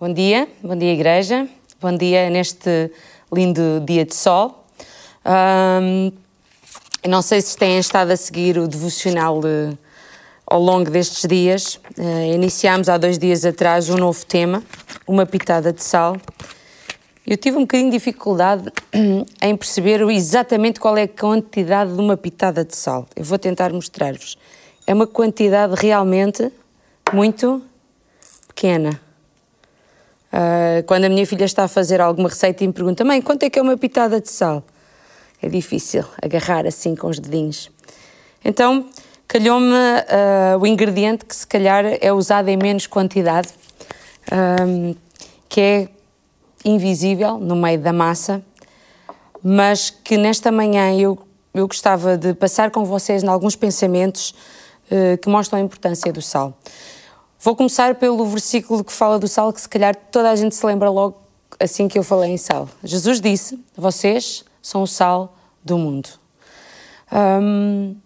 Bom dia, bom dia, igreja. Bom dia neste lindo dia de sol. Um, não sei se têm estado a seguir o devocional de, ao longo destes dias. Uh, iniciámos há dois dias atrás um novo tema, uma pitada de sal. Eu tive um bocadinho de dificuldade em perceber exatamente qual é a quantidade de uma pitada de sal. Eu vou tentar mostrar-vos. É uma quantidade realmente muito pequena. Uh, quando a minha filha está a fazer alguma receita e me pergunta, mãe, quanto é que é uma pitada de sal? É difícil agarrar assim com os dedinhos. Então, calhou-me uh, o ingrediente que se calhar é usado em menos quantidade, um, que é invisível no meio da massa, mas que nesta manhã eu, eu gostava de passar com vocês em alguns pensamentos uh, que mostram a importância do sal. Vou começar pelo versículo que fala do sal, que se calhar toda a gente se lembra logo assim que eu falei em sal. Jesus disse: Vocês são o sal do mundo. Hum,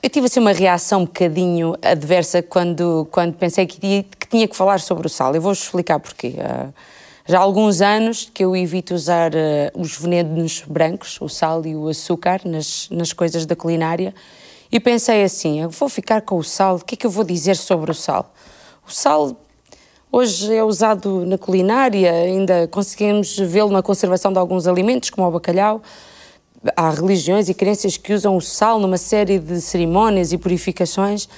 eu tive assim uma reação um bocadinho adversa quando, quando pensei que, tinha, que tinha que falar sobre o sal. Eu vou-vos explicar porquê. Uh, já há alguns anos que eu evito usar uh, os venenos brancos, o sal e o açúcar, nas, nas coisas da culinária e pensei assim: eu vou ficar com o sal, o que é que eu vou dizer sobre o sal? O sal hoje é usado na culinária, ainda conseguimos vê-lo na conservação de alguns alimentos, como o bacalhau. Há religiões e crenças que usam o sal numa série de cerimónias e purificações,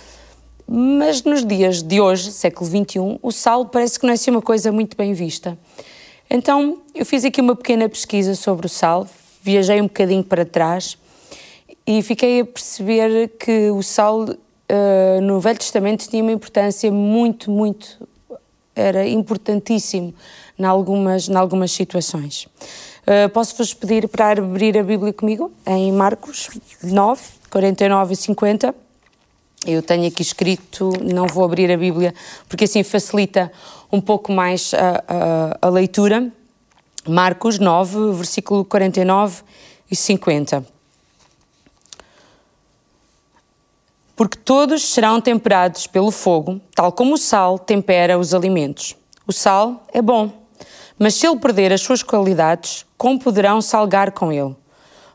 mas nos dias de hoje, século XXI, o sal parece que não é assim uma coisa muito bem vista. Então eu fiz aqui uma pequena pesquisa sobre o sal, viajei um bocadinho para trás e fiquei a perceber que o sal uh, no Velho Testamento tinha uma importância muito, muito, era importantíssimo em algumas, em algumas situações. Uh, Posso-vos pedir para abrir a Bíblia comigo em Marcos 9, 49 e 50. Eu tenho aqui escrito, não vou abrir a Bíblia porque assim facilita um pouco mais a, a, a leitura. Marcos 9, versículo 49 e 50. Porque todos serão temperados pelo fogo, tal como o sal tempera os alimentos. O sal é bom, mas se ele perder as suas qualidades, como poderão salgar com ele?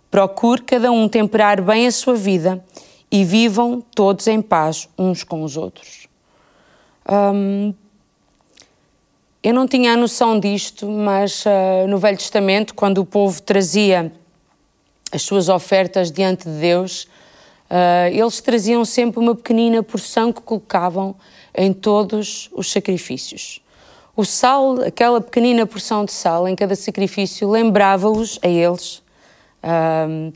Procure cada um temperar bem a sua vida e vivam todos em paz uns com os outros. Hum, eu não tinha a noção disto, mas uh, no Velho Testamento, quando o povo trazia as suas ofertas diante de Deus, Uh, eles traziam sempre uma pequenina porção que colocavam em todos os sacrifícios. O sal, aquela pequenina porção de sal em cada sacrifício, lembrava-os a eles uh,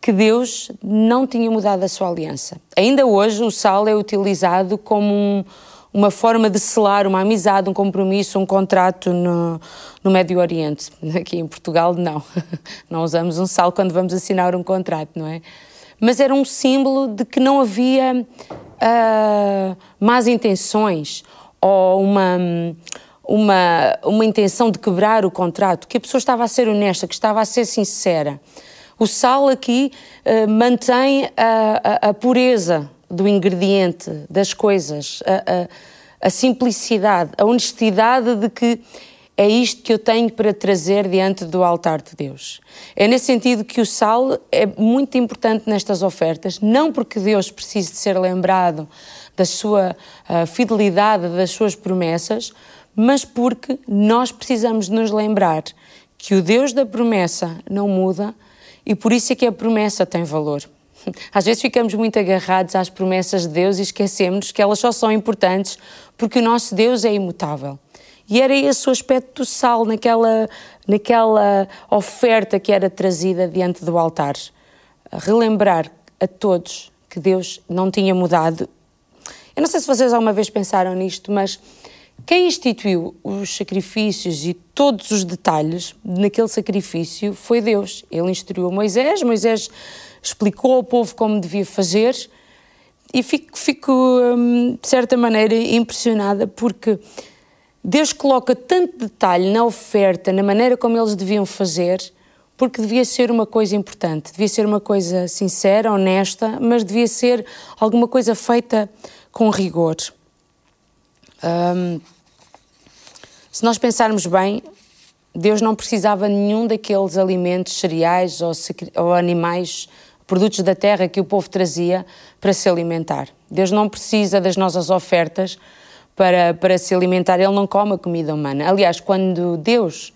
que Deus não tinha mudado a sua aliança. Ainda hoje, o sal é utilizado como um, uma forma de selar uma amizade, um compromisso, um contrato no, no Médio Oriente. Aqui em Portugal, não. Não usamos um sal quando vamos assinar um contrato, não é? Mas era um símbolo de que não havia uh, más intenções ou uma, uma, uma intenção de quebrar o contrato, que a pessoa estava a ser honesta, que estava a ser sincera. O sal aqui uh, mantém a, a, a, pureza do ingrediente, das coisas, a, a simplicidade, a honestidade de que é isto que eu tenho para trazer diante do altar de Deus. É nesse sentido que o sal é muito importante nestas ofertas, não porque Deus precise de ser lembrado da sua uh, fidelidade, das suas promessas, mas porque nós precisamos nos lembrar que o Deus da promessa não muda e por isso é que a promessa tem valor. Às vezes ficamos muito agarrados às promessas de Deus e esquecemos que elas só são importantes porque o nosso Deus é imutável. E era esse o aspecto do sal naquela, naquela oferta que era trazida diante do altar. Relembrar a todos que Deus não tinha mudado. Eu não sei se vocês alguma vez pensaram nisto, mas quem instituiu os sacrifícios e todos os detalhes naquele sacrifício foi Deus. Ele instruiu Moisés, Moisés explicou ao povo como devia fazer e fico, fico hum, de certa maneira impressionada porque Deus coloca tanto detalhe na oferta, na maneira como eles deviam fazer, porque devia ser uma coisa importante, devia ser uma coisa sincera, honesta, mas devia ser alguma coisa feita com rigor. Um, Se nós pensarmos bem, Deus não precisava nenhum daqueles alimentos, cereais ou, ou animais, produtos da terra que o povo trazia para se alimentar. Deus não precisa das nossas ofertas para, para se alimentar, Ele não come a comida humana. Aliás, quando Deus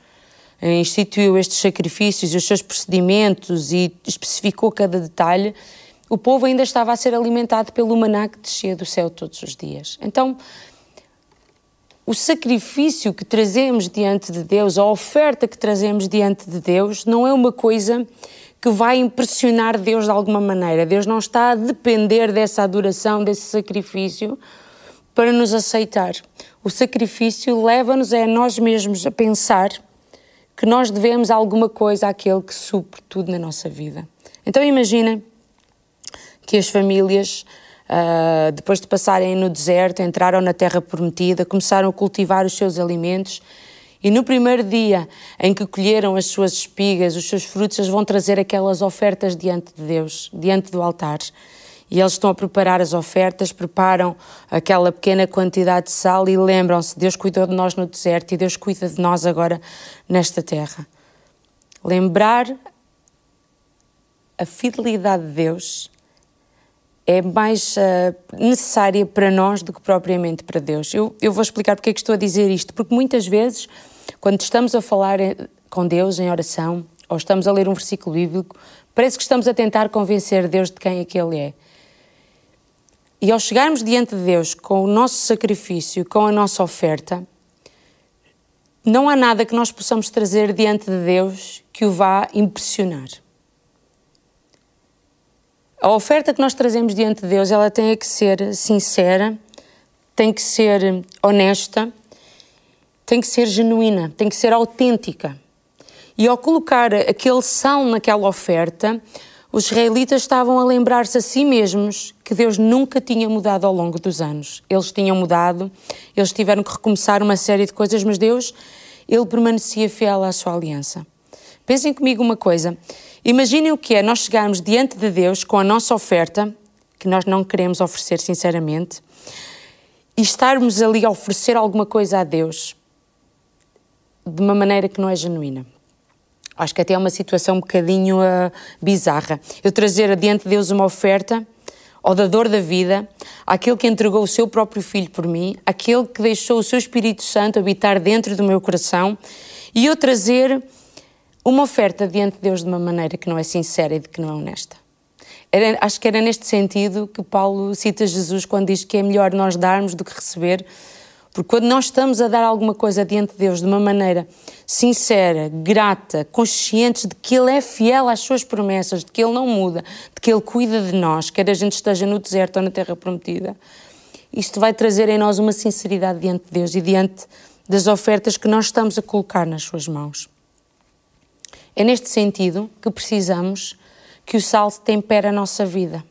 instituiu estes sacrifícios e os seus procedimentos e especificou cada detalhe, o povo ainda estava a ser alimentado pelo maná que descia do céu todos os dias. Então, o sacrifício que trazemos diante de Deus, a oferta que trazemos diante de Deus, não é uma coisa que vai impressionar Deus de alguma maneira. Deus não está a depender dessa adoração, desse sacrifício para nos aceitar. O sacrifício leva-nos a nós mesmos a pensar que nós devemos alguma coisa àquele que supre tudo na nossa vida. Então imaginem que as famílias, uh, depois de passarem no deserto, entraram na terra prometida, começaram a cultivar os seus alimentos e no primeiro dia em que colheram as suas espigas, os seus frutos, eles vão trazer aquelas ofertas diante de Deus, diante do altar. E eles estão a preparar as ofertas, preparam aquela pequena quantidade de sal e lembram-se: Deus cuidou de nós no deserto e Deus cuida de nós agora nesta terra. Lembrar a fidelidade de Deus é mais uh, necessária para nós do que propriamente para Deus. Eu, eu vou explicar porque é que estou a dizer isto, porque muitas vezes, quando estamos a falar eh, com Deus em oração, ou estamos a ler um versículo bíblico, parece que estamos a tentar convencer Deus de quem é que Ele é. E ao chegarmos diante de Deus com o nosso sacrifício, com a nossa oferta, não há nada que nós possamos trazer diante de Deus que o vá impressionar. A oferta que nós trazemos diante de Deus, ela tem que ser sincera, tem que ser honesta, tem que ser genuína, tem que ser autêntica. E ao colocar aquele sal naquela oferta, os israelitas estavam a lembrar-se a si mesmos que Deus nunca tinha mudado ao longo dos anos. Eles tinham mudado, eles tiveram que recomeçar uma série de coisas, mas Deus, ele permanecia fiel à sua aliança. Pensem comigo uma coisa. Imaginem o que é nós chegarmos diante de Deus com a nossa oferta, que nós não queremos oferecer sinceramente, e estarmos ali a oferecer alguma coisa a Deus de uma maneira que não é genuína. Acho que até é uma situação um bocadinho uh, bizarra. Eu trazer adiante de Deus uma oferta ao dador da vida, aquele que entregou o seu próprio filho por mim, aquele que deixou o seu Espírito Santo habitar dentro do meu coração, e eu trazer uma oferta diante de Deus de uma maneira que não é sincera e de que não é honesta. Era, acho que era neste sentido que Paulo cita Jesus quando diz que é melhor nós darmos do que receber, porque quando nós estamos a dar alguma coisa diante de Deus de uma maneira sincera, grata, conscientes de que Ele é fiel às suas promessas, de que Ele não muda, de que Ele cuida de nós, quer a gente esteja no deserto ou na terra prometida, isto vai trazer em nós uma sinceridade diante de Deus e diante das ofertas que nós estamos a colocar nas Suas mãos. É neste sentido que precisamos que o sal tempere a nossa vida.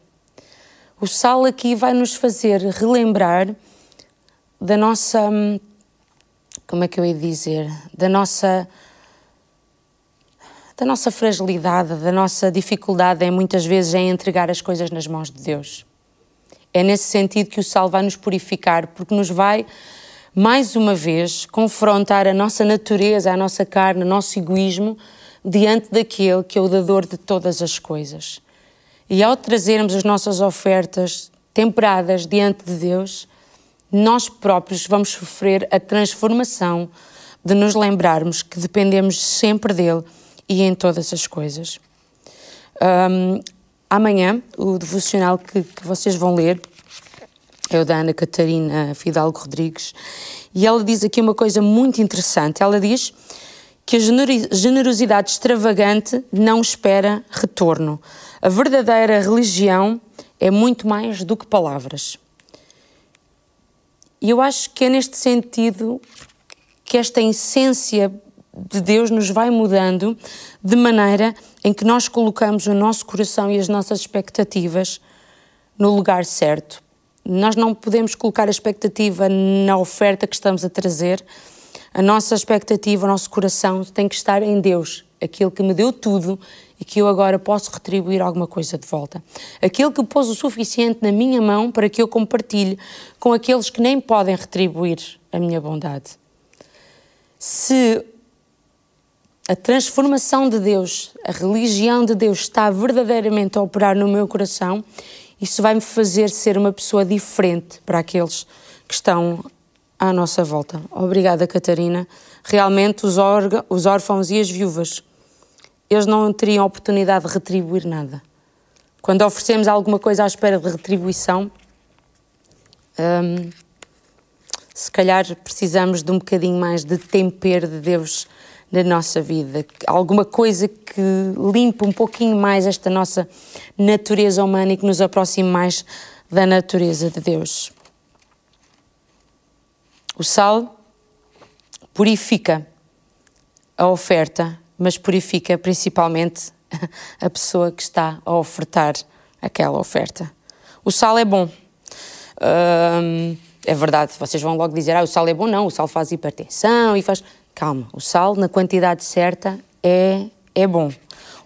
O sal aqui vai nos fazer relembrar da nossa. Hum, como é que eu ia dizer? Da nossa. Da nossa fragilidade, da nossa dificuldade em muitas vezes em entregar as coisas nas mãos de Deus. É nesse sentido que o sal vai nos purificar, porque nos vai, mais uma vez, confrontar a nossa natureza, a nossa carne, o nosso egoísmo diante daquele que é o dador de todas as coisas. E ao trazermos as nossas ofertas temperadas diante de Deus, nós próprios vamos sofrer a transformação de nos lembrarmos que dependemos sempre dele e em todas as coisas. Um, amanhã, o devocional que, que, vocês vão ler é o da Ana Catarina Fidalgo Rodrigues, e ela diz aqui uma coisa muito interessante. Ela diz que a generosidade extravagante não espera retorno. A verdadeira religião é muito mais do que palavras. E eu acho que é neste sentido que esta essência de Deus nos vai mudando de maneira em que nós colocamos o nosso coração e as nossas expectativas no lugar certo. Nós não podemos colocar a expectativa na oferta que estamos a trazer. A nossa expectativa, o nosso coração tem que estar em Deus, aquele que me deu tudo e que eu agora posso retribuir alguma coisa de volta. Aquele que pôs o suficiente na minha mão para que eu compartilhe com aqueles que nem podem retribuir a minha bondade. se a transformação de Deus, a religião de Deus está verdadeiramente a operar no meu coração, isso vai me fazer ser uma pessoa diferente para aqueles que estão à nossa volta. Obrigada, Catarina. Realmente, os, os órfãos e as viúvas, eles não teriam oportunidade de retribuir nada. Quando oferecemos alguma coisa à espera de retribuição, hum, se calhar precisamos de um bocadinho mais de tempero de Deus na nossa vida, alguma coisa que limpe um pouquinho mais esta nossa natureza humana e que nos aproxime mais da natureza de Deus. O sal purifica a oferta, mas purifica principalmente a pessoa que está a ofertar aquela oferta. O sal é bom. Hum, é verdade, vocês vão logo dizer, ah, o sal é bom. Não, o sal faz hipertensão e faz. Calma, o sal na quantidade certa é, é bom.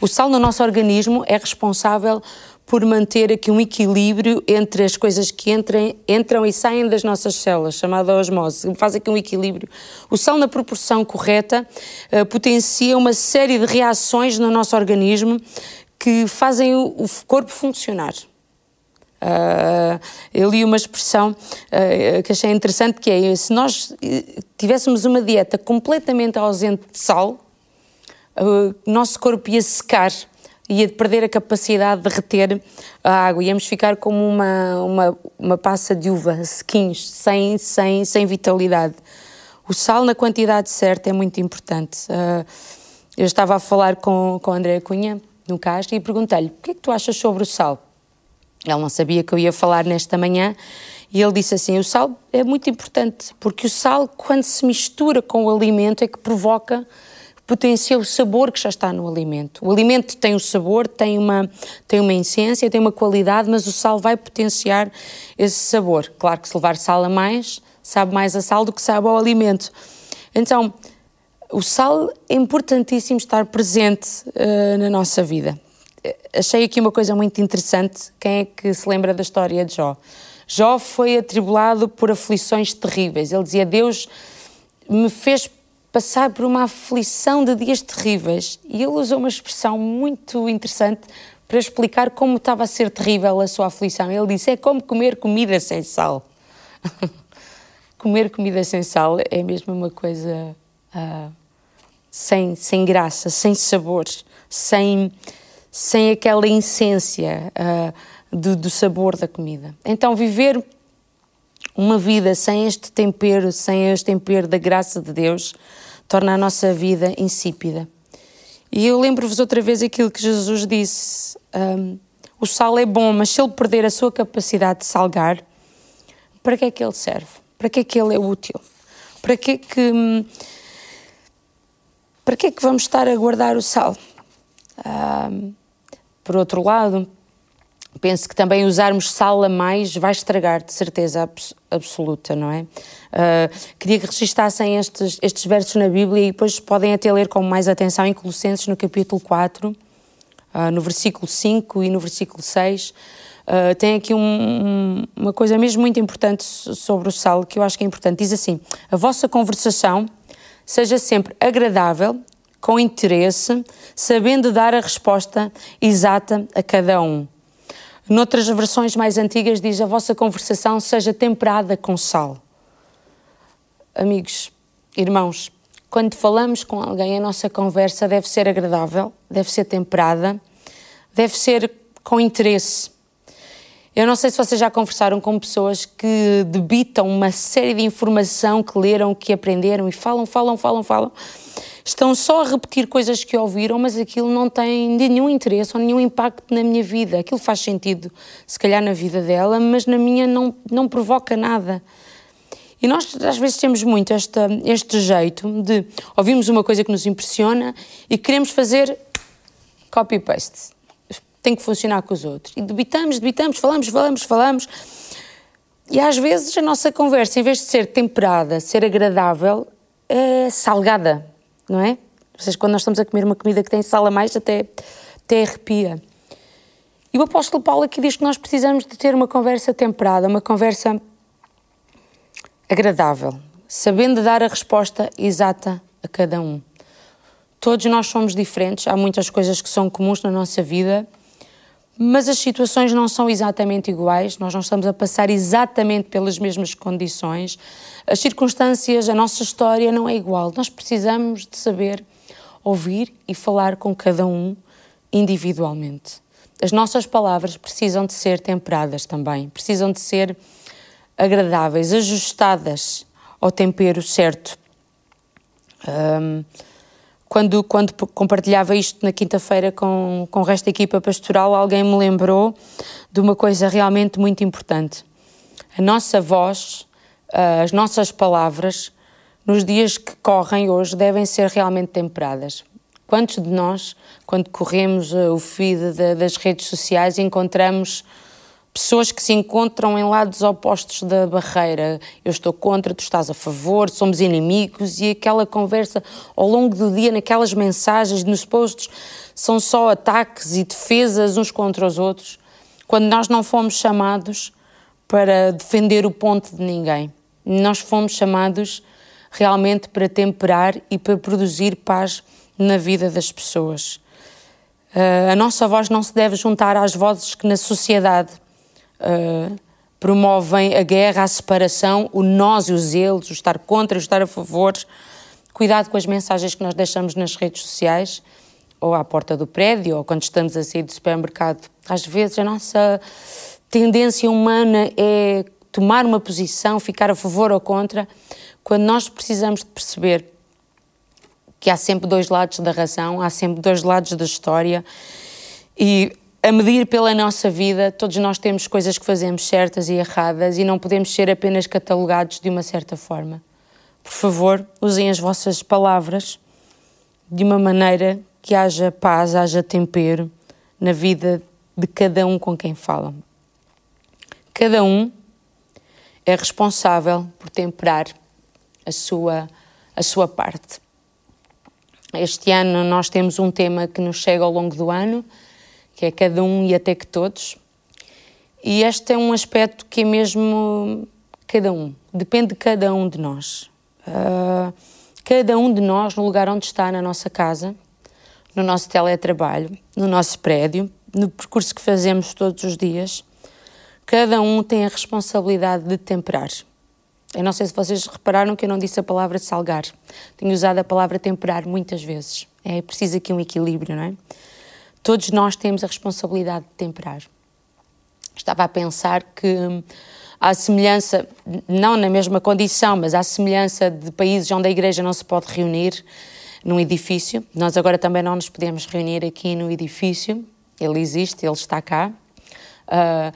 O sal no nosso organismo é responsável por manter aqui um equilíbrio entre as coisas que entrem, entram e saem das nossas células, chamada osmose. Faz aqui um equilíbrio. O sal, na proporção correta, uh, potencia uma série de reações no nosso organismo que fazem o, o corpo funcionar. Uh, eu li uma expressão uh, que achei interessante que é se nós tivéssemos uma dieta completamente ausente de sal, o nosso corpo ia secar ia perder a capacidade de reter a água, íamos ficar como uma, uma, uma passa de uva, sequinhos, sem, sem, sem vitalidade. O sal na quantidade certa é muito importante. Uh, eu estava a falar com, com a Andréa Cunha, no Castro, e perguntei-lhe, o que é que tu achas sobre o sal? Ele não sabia que eu ia falar nesta manhã, e ele disse assim, o sal é muito importante, porque o sal, quando se mistura com o alimento, é que provoca potencia o sabor que já está no alimento. O alimento tem o sabor, tem uma, tem uma essência, tem uma qualidade, mas o sal vai potenciar esse sabor. Claro que se levar sal a mais, sabe mais a sal do que sabe ao alimento. Então, o sal é importantíssimo estar presente uh, na nossa vida. Achei aqui uma coisa muito interessante. Quem é que se lembra da história de Jó? Jó foi atribulado por aflições terríveis. Ele dizia: Deus me fez passar por uma aflição de dias terríveis. E ele usou uma expressão muito interessante para explicar como estava a ser terrível a sua aflição. Ele disse: é como comer comida sem sal. comer comida sem sal é mesmo uma coisa uh, sem, sem graça, sem sabor, sem, sem aquela essência uh, do, do sabor da comida. Então, viver uma vida sem este tempero, sem este tempero da graça de Deus, torna a nossa vida insípida. E eu lembro-vos outra vez aquilo que Jesus disse: um, o sal é bom, mas se ele perder a sua capacidade de salgar, para que é que ele serve? Para que é que ele é útil? Para que é que, hum, para que, é que vamos estar a guardar o sal? Um, por outro lado, penso que também usarmos sal a mais vai estragar, de certeza abs absoluta, não é? Uh, queria que registassem estes, estes versos na Bíblia e depois podem até ler com mais atenção em Colossenses no capítulo 4, uh, ah, no versículo 5 e no versículo 6. Uh, ah, tem aqui um, um, uma coisa mesmo muito importante sobre o sal que eu acho que é importante. Diz assim: a vossa conversação seja sempre agradável, com interesse, sabendo dar a resposta exata a cada um Noutras versões mais antigas diz a vossa conversação seja temperada com sal. Amigos, irmãos, quando falamos com alguém, a nossa conversa deve ser agradável, deve ser temperada, deve ser com interesse. Eu não sei se vocês já conversaram com pessoas que debitam uma série de informação que leram, que aprenderam e falam, falam, falam, falam estão só a repetir coisas que ouviram, mas aquilo não tem nenhum interesse ou nenhum impacto na minha vida. Aquilo faz sentido, se calhar, na vida dela, mas na minha não, não provoca nada. E nós, às vezes, temos muito esta, este jeito de ouvirmos uma coisa que nos impressiona e queremos fazer copy-paste. Tem que funcionar com os outros. E debitamos, debitamos, falamos, falamos, falamos. E às vezes a nossa conversa, em vez de ser temperada, ser agradável, é salgada não é? Vocês, quando nós estamos a comer uma comida que tem sal a mais, até, até arrepia. E o apóstolo Paulo aqui diz que nós precisamos de ter uma conversa temperada, uma conversa agradável. sabendo dar a resposta exata a cada um. Todos nós somos diferentes, há muitas coisas que são comuns na nossa vida, mas as situações não são exatamente iguais, nós não estamos a passar exatamente pelas mesmas condições, as circunstâncias, a nossa história não é igual. Nós precisamos de saber ouvir e falar com cada um individualmente. As nossas palavras precisam de ser temperadas também, precisam de ser agradáveis, ajustadas ao tempero certo. Um, quando, quando compartilhava isto na quinta-feira com, com o resto da equipa pastoral, alguém me lembrou de uma coisa realmente muito importante. A nossa voz, as nossas palavras, nos dias que correm hoje, devem ser realmente temperadas. Quantos de nós, quando corremos o feed das redes sociais, encontramos pessoas que se encontram em lados opostos da barreira. Eu estou contra, tu estás a favor, somos inimigos e aquela conversa ao longo do dia, naquelas mensagens, nos posts, são só ataques e defesas uns contra os outros, quando nós não fomos chamados para defender o ponto de ninguém. Nós fomos chamados realmente para temperar e para produzir paz na vida das pessoas. Uh, a nossa voz não se deve juntar às vozes que na sociedade uh, promovem a guerra, a separação, o nós e os eles, o estar contra e o estar a favor. Cuidado com as mensagens que nós deixamos nas redes sociais, ou à porta do prédio, ou quando estamos a sair do supermercado. Às vezes a nossa tendência humana é tomar uma posição, ficar a favor ou contra, quando nós precisamos de perceber que há sempre dois lados da razão, há sempre dois lados da história e a medir pela nossa vida, todos nós temos coisas que fazemos certas e erradas e não podemos ser apenas catalogados de uma certa forma. Por favor, usem as vossas palavras de uma maneira que haja paz, haja tempero na vida de cada um com quem falam. Cada um é responsável por temperar a sua, a sua parte. Este ano nós temos um tema que nos chega ao longo do ano, que é cada um e até que todos. E este é um aspecto que é mesmo cada um, depende de cada um de nós. Uh, cada um de nós, no lugar onde está, na nossa casa, no nosso teletrabalho, no nosso prédio, no percurso que fazemos todos os dias, cada um tem a responsabilidade de temperar. Eu não sei se vocês repararam que eu não disse a palavra salgar. Tenho usado a palavra temperar muitas vezes. É preciso aqui um equilíbrio, não é? Todos nós temos a responsabilidade de temperar. Estava a pensar que, à semelhança, não na mesma condição, mas à semelhança de países onde a igreja não se pode reunir num edifício, nós agora também não nos podemos reunir aqui no edifício, ele existe, ele está cá. Uh,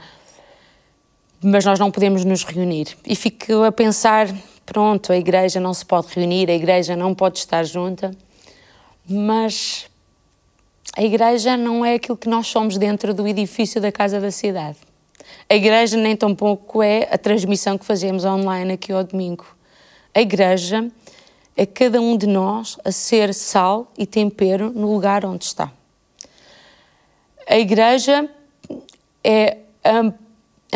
mas nós não podemos nos reunir. E fico a pensar: pronto, a igreja não se pode reunir, a igreja não pode estar junta, mas a igreja não é aquilo que nós somos dentro do edifício da Casa da Cidade. A igreja nem tão pouco é a transmissão que fazemos online aqui ao domingo. A igreja é cada um de nós a ser sal e tempero no lugar onde está. A igreja é a,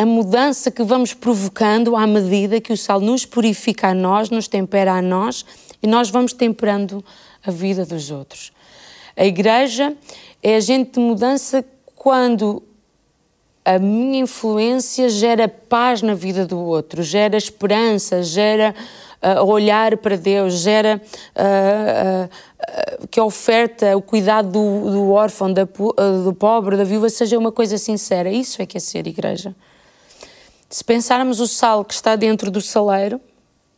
a mudança que vamos provocando à medida que o sal nos purifica a nós, nos tempera a nós e nós vamos temperando a vida dos outros. A igreja é agente de mudança quando a minha influência gera paz na vida do outro, gera esperança, gera uh, olhar para Deus, gera uh, uh, que a oferta, o cuidado do, do órfão, da, do pobre, da viúva seja uma coisa sincera. Isso é que é ser igreja. Se pensarmos o sal que está dentro do saleiro,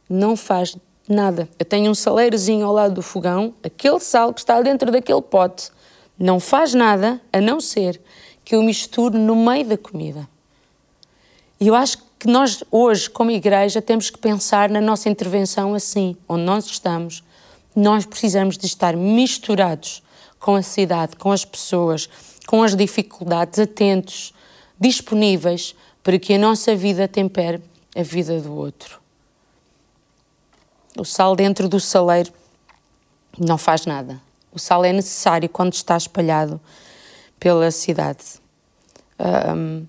não faz Nada. Eu tenho um saleirozinho ao lado do fogão, aquele sal que está dentro daquele pote não faz nada a não ser que eu misture no meio da comida. E eu acho que nós hoje, como igreja, temos que pensar na nossa intervenção assim, onde nós estamos. Nós precisamos de estar misturados com a cidade, com as pessoas, com as dificuldades, atentos, disponíveis para que a nossa vida tempere a vida do outro. O sal dentro do saleiro não faz nada. O sal é necessário quando está espalhado pela cidade. Um,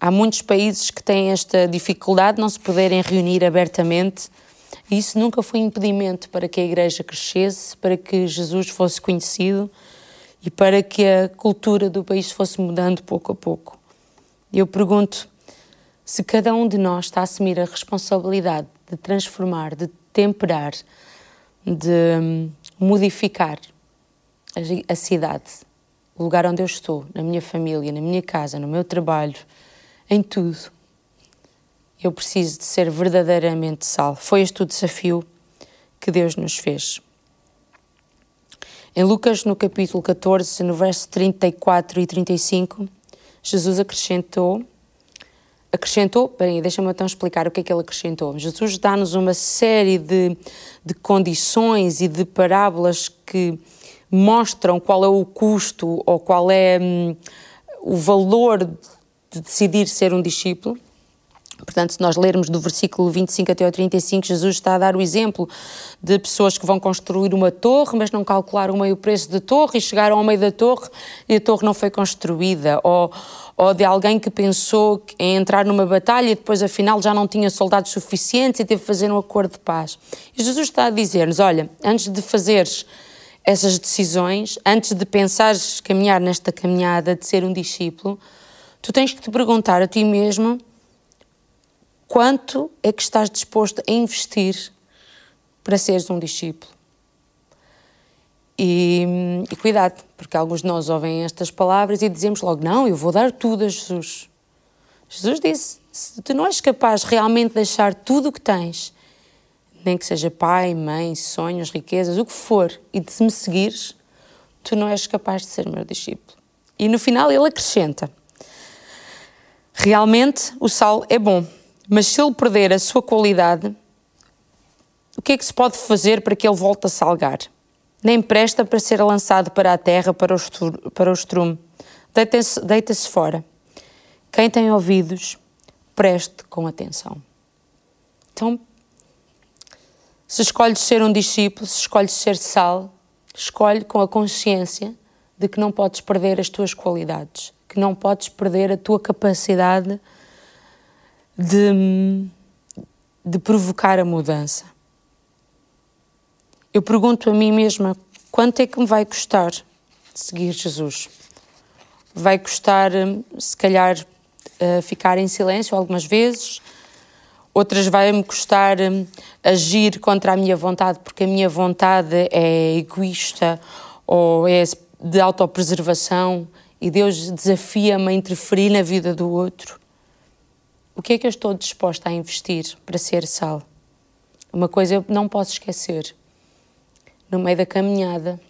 há muitos países que têm esta dificuldade de não se poderem reunir abertamente E isso nunca foi impedimento para que a igreja crescesse, para que Jesus fosse conhecido e para que a cultura do país fosse mudando pouco a pouco. Eu pergunto se cada um de nós está a assumir a responsabilidade de transformar, de temperar, de hum, modificar a cidade, o lugar onde eu estou, na minha família, na minha casa, no meu trabalho, em tudo. Eu preciso de ser verdadeiramente sal. Foi este o desafio que Deus nos fez. Em Lucas, no capítulo 14, no verso 34 e 35, Jesus acrescentou acrescentou, bem, deixa-me então explicar o que é que ele acrescentou. Jesus dá-nos uma série de, de condições e de parábolas que mostram qual é o custo ou qual é hum, o valor de decidir ser um discípulo. Portanto, se nós lermos do versículo 25 até ao 35, Jesus está a dar o exemplo de pessoas que vão construir uma torre, mas não calcularam meio preço da torre e chegaram ao meio da torre e a torre não foi construída. Ou, ou de alguém que pensou em entrar numa batalha e depois, afinal, já não tinha soldados suficientes e teve que fazer um acordo de paz. E Jesus está a dizer-nos: olha, antes de fazeres essas decisões, antes de pensares caminhar nesta caminhada de ser um discípulo, tu tens que te perguntar a ti mesmo quanto é que estás disposto a investir para seres um discípulo. E, e, cuidado, porque alguns de nós ouvem estas palavras e dizemos logo: Não, eu vou dar tudo a Jesus. Jesus disse: Se tu não és capaz realmente de deixar tudo o que tens, nem que seja pai, mãe, sonhos, riquezas, o que for, e de me seguires, tu não és capaz de ser meu discípulo. E no final ele acrescenta: Realmente o sal é bom, mas se ele perder a sua qualidade, o que é que se pode fazer para que ele volte a salgar? Nem presta para ser lançado para a terra, para o, para o estrume. Deita-se deita fora. Quem tem ouvidos, preste com atenção. Então, se escolhes ser um discípulo, se escolhes ser sal, escolhe com a consciência de que não podes perder as tuas qualidades, que não podes perder a tua capacidade de, de provocar a mudança. Eu pergunto a mim mesma quanto é que me vai custar seguir Jesus? Vai custar, se calhar, eh, ficar em silêncio algumas vezes, outras vai-me custar agir contra a minha vontade, porque a minha vontade é egoísta ou é de autopreservação e Deus desafia-me a interferir na vida do outro. O que é que eu estou disposta a investir para ser sal? Uma coisa eu não posso esquecer no meio da caminhada.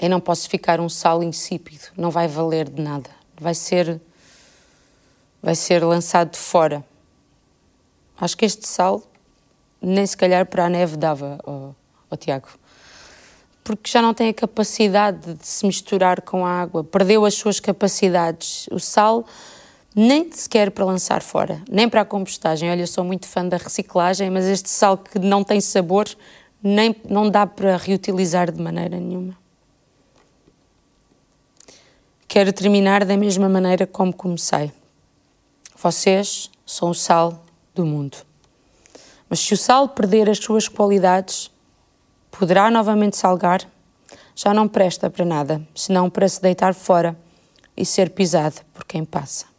Eu não posso ficar um sal insípido, não vai valer de nada. Vai ser vai ser lançado de fora. Acho que este sal nem se calhar para a neve dava, oh, Tiago. Porque já não tem a capacidade de se misturar com a água, perdeu as suas capacidades. O sal nem sequer para lançar fora, nem para a compostagem. Olha, eu sou muito fã da reciclagem, mas este sal que não tem sabor nem, não dá para reutilizar de maneira nenhuma. Quero terminar da mesma maneira como comecei. Vocês são o sal do mundo. Mas se o sal perder as suas qualidades, poderá novamente salgar? Já não presta para nada, senão para se deitar fora e ser pisado por quem passa.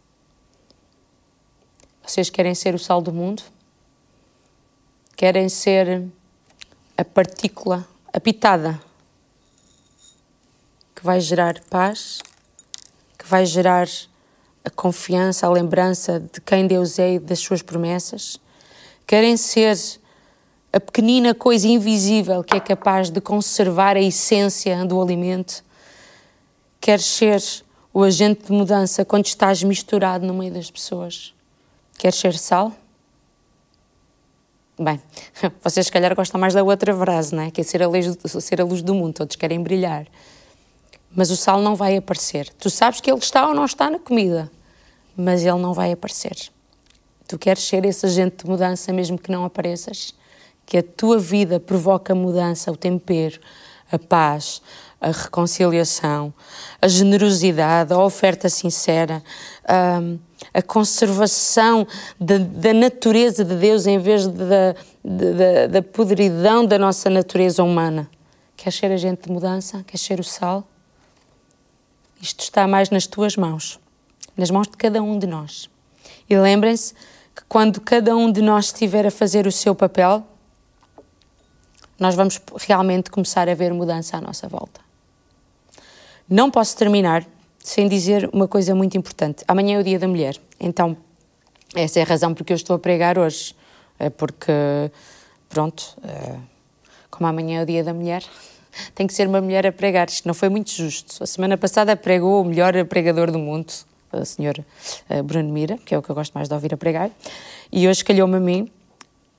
Vocês querem ser o sal do mundo? Querem ser a partícula, a pitada, que vai gerar paz, que vai gerar a confiança, a lembrança de quem Deus é e das suas promessas. Querem ser a pequenina coisa invisível que é capaz de conservar a essência do alimento. Queres ser o agente de mudança quando estás misturado no meio das pessoas. Queres ser sal? Bem, vocês se calhar gostam mais da outra frase, não é? Que é ser a, luz, ser a luz do mundo, todos querem brilhar. Mas o sal não vai aparecer. Tu sabes que ele está ou não está na comida, mas ele não vai aparecer. Tu queres ser esse agente de mudança, mesmo que não apareças? Que a tua vida provoca mudança, o tempero, a paz, a reconciliação, a generosidade, a oferta sincera, a, a conservação da, da, natureza de Deus em vez de, da, da podridão da nossa natureza humana. Queres ser agente de mudança? Queres ser o sal? Isto está mais nas tuas mãos, nas mãos de cada um de nós. E lembrem-se que quando cada um de nós estiver a fazer o seu papel, nós vamos realmente começar a ver mudança à nossa volta. Não posso terminar sem dizer uma coisa muito importante. Amanhã é o Dia da Mulher, então essa é a razão porque eu estou a pregar hoje. É porque, pronto, é, como amanhã é o Dia da Mulher, tem que ser uma mulher a pregar. Isto não foi muito justo. A semana passada pregou o melhor pregador do mundo, a senhora eh, Bruno Mira, que é o que eu gosto mais de ouvir a pregar, e hoje calhou-me a mim.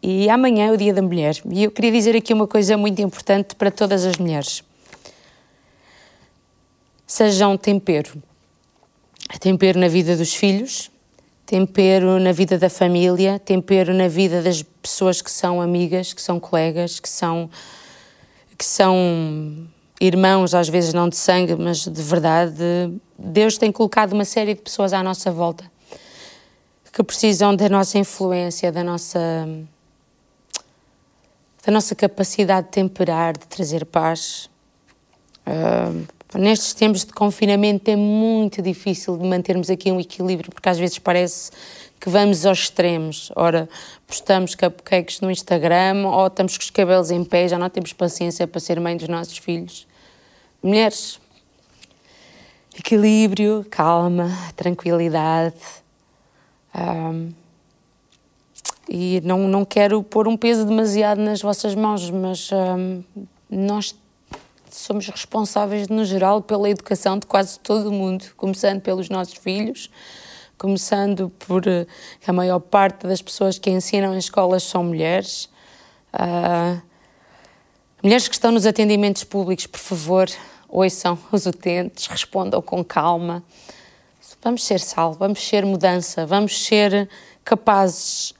E amanhã é o Dia da Mulher. E eu queria dizer aqui uma coisa muito importante para todas as mulheres. Sejam tempero. Tempero na vida dos filhos, tempero na vida da família, tempero na vida das pessoas que são amigas, que são colegas, que são que são irmãos, às vezes não de sangue, mas de verdade, Deus tem colocado uma série de pessoas à nossa volta que precisam da nossa influência, da nossa da nossa capacidade de temperar, de trazer paz. Uh, nestes tempos de confinamento é muito difícil de mantermos aqui um equilíbrio, porque às vezes parece que vamos aos extremos. Ora, postamos cupcakes no Instagram ou estamos com os cabelos em pé, já não temos paciência para ser mãe dos nossos filhos. Mulheres, equilíbrio, calma, tranquilidade. Um, e não, não quero pôr um peso demasiado nas vossas mãos, mas um, nós somos responsáveis, no geral, pela educação de quase todo o mundo, começando pelos nossos filhos, começando por uh, a maior parte das pessoas que ensinam em escolas são mulheres. Uh, mulheres que estão nos atendimentos públicos, por favor, ouçam os utentes, respondam com calma. Vamos ser sal, vamos ser mudança, vamos ser capazes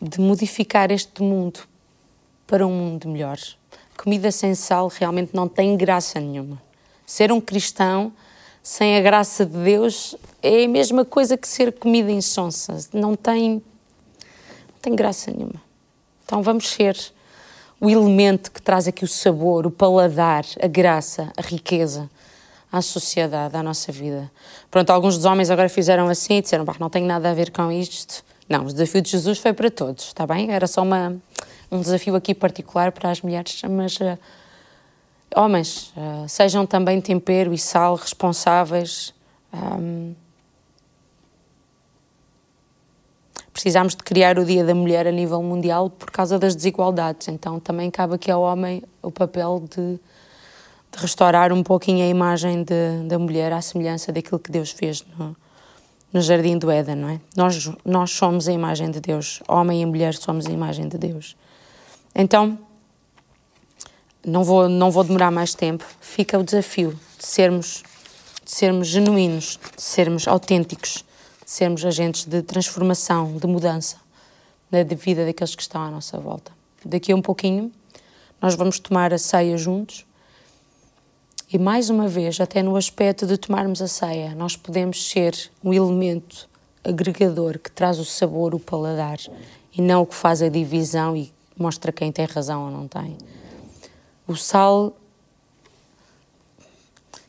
de modificar este mundo para um mundo melhor. Comida sem sal realmente não tem graça nenhuma. Ser um cristão sem a graça de Deus é a mesma coisa que ser comida insonsa. Não tem, não tem graça nenhuma. Então vamos ser o elemento que traz aqui o sabor, o paladar, a graça, a riqueza à sociedade, à nossa vida. Pronto, alguns dos homens agora fizeram assim e disseram, não tenho nada a ver com isto. Não, o desafio de Jesus foi para todos, está bem? Era só uma, um desafio aqui particular para as mulheres, mas uh, Homens, uh, sejam também tempero e sal responsáveis. Um, precisamos de criar o Dia da Mulher a nível mundial por causa das desigualdades. Então também cabe aqui ao homem o papel de, de restaurar um pouquinho a imagem de, da mulher à semelhança daquilo que Deus fez no, no Jardim do Éden, não é? Nós, nós somos a imagem de Deus. Homem e mulher somos a imagem de Deus. Então, não vou, não vou demorar mais tempo, fica o desafio de sermos, de sermos genuínos, de sermos autênticos, de sermos agentes de transformação, de mudança na vida daqueles que estão à nossa volta. Daqui a um pouquinho, nós vamos tomar a ceia juntos e, mais uma vez, até no aspecto de tomarmos a ceia, nós podemos ser um elemento agregador que traz o sabor, o paladar e não o que faz a divisão e mostra quem tem razão ou não tem. O sal.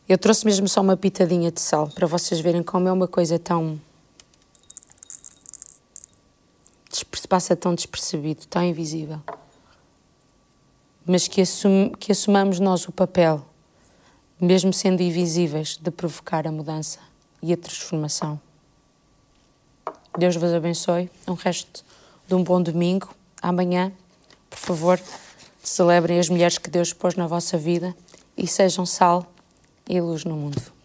Eu trouxe mesmo só uma pitadinha de sal para vocês verem como é uma coisa tão. passa tão despercebido, tão invisível. Mas que, assum, que assumamos nós o papel, mesmo sendo invisíveis, de provocar a mudança e a transformação. Deus vos abençoe. Um resto de um bom domingo. Amanhã, por favor. Celebrem as mulheres que Deus pôs na vossa vida e sejam sal e luz no mundo.